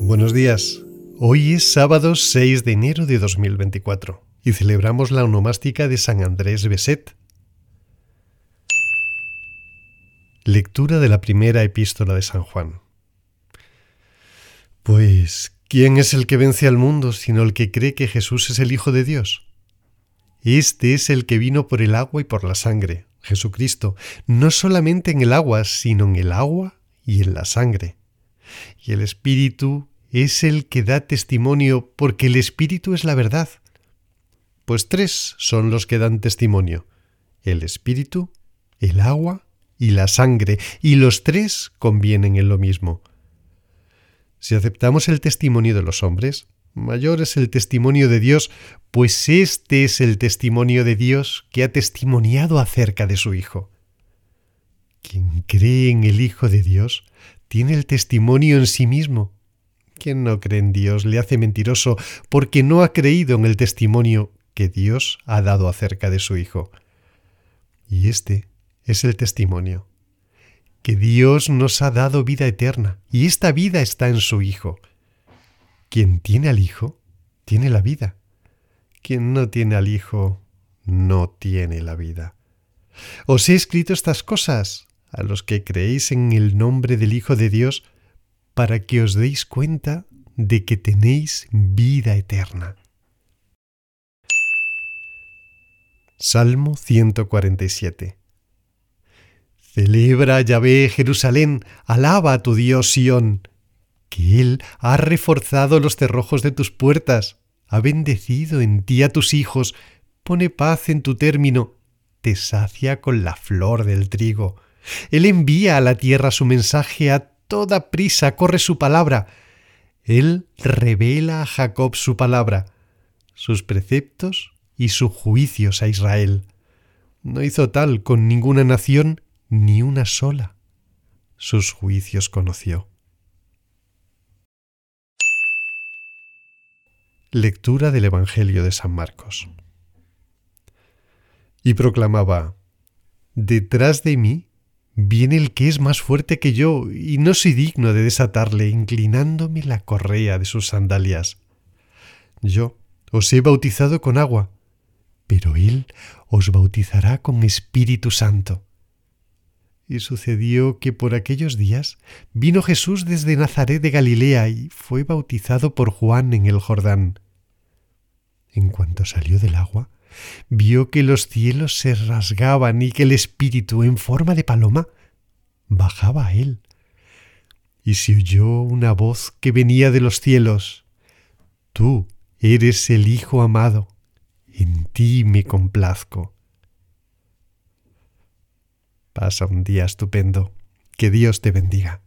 Buenos días. Hoy es sábado 6 de enero de 2024 y celebramos la onomástica de San Andrés Beset. Lectura de la primera epístola de San Juan. Pues, ¿quién es el que vence al mundo sino el que cree que Jesús es el Hijo de Dios? Este es el que vino por el agua y por la sangre, Jesucristo, no solamente en el agua, sino en el agua y en la sangre. Y el Espíritu es el que da testimonio porque el Espíritu es la verdad. Pues tres son los que dan testimonio, el Espíritu, el agua y la sangre, y los tres convienen en lo mismo. Si aceptamos el testimonio de los hombres, mayor es el testimonio de Dios, pues este es el testimonio de Dios que ha testimoniado acerca de su Hijo. Quien cree en el Hijo de Dios tiene el testimonio en sí mismo quien no cree en Dios le hace mentiroso porque no ha creído en el testimonio que Dios ha dado acerca de su Hijo. Y este es el testimonio, que Dios nos ha dado vida eterna, y esta vida está en su Hijo. Quien tiene al Hijo, tiene la vida. Quien no tiene al Hijo, no tiene la vida. Os he escrito estas cosas a los que creéis en el nombre del Hijo de Dios, para que os deis cuenta de que tenéis vida eterna. Salmo 147 Celebra, Yahvé, Jerusalén, alaba a tu Dios Sión, que Él ha reforzado los cerrojos de tus puertas, ha bendecido en ti a tus hijos, pone paz en tu término, te sacia con la flor del trigo. Él envía a la tierra su mensaje a toda prisa corre su palabra. Él revela a Jacob su palabra, sus preceptos y sus juicios a Israel. No hizo tal con ninguna nación, ni una sola. Sus juicios conoció. Lectura del Evangelio de San Marcos. Y proclamaba, Detrás de mí Viene el que es más fuerte que yo, y no soy digno de desatarle, inclinándome la correa de sus sandalias. Yo os he bautizado con agua, pero él os bautizará con Espíritu Santo. Y sucedió que por aquellos días vino Jesús desde Nazaret de Galilea y fue bautizado por Juan en el Jordán. En cuanto salió del agua, vio que los cielos se rasgaban y que el Espíritu, en forma de paloma, bajaba a él. Y se oyó una voz que venía de los cielos. Tú eres el Hijo amado, en ti me complazco. Pasa un día estupendo. Que Dios te bendiga.